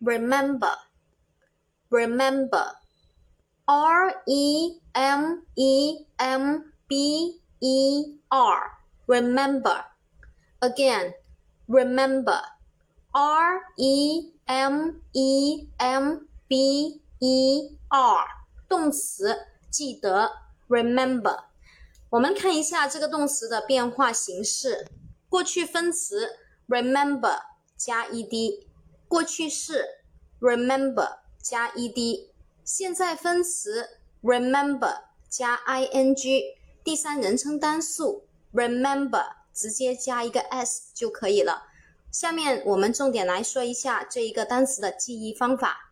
remember, remember, R E M E M B E R, remember. Again, remember, R E M E M B E R，动词记得，remember。我们看一下这个动词的变化形式，过去分词 remember 加 ed。 过去式 remember 加 ed，现在分词 remember 加 ing，第三人称单数 remember 直接加一个 s 就可以了。下面我们重点来说一下这一个单词的记忆方法。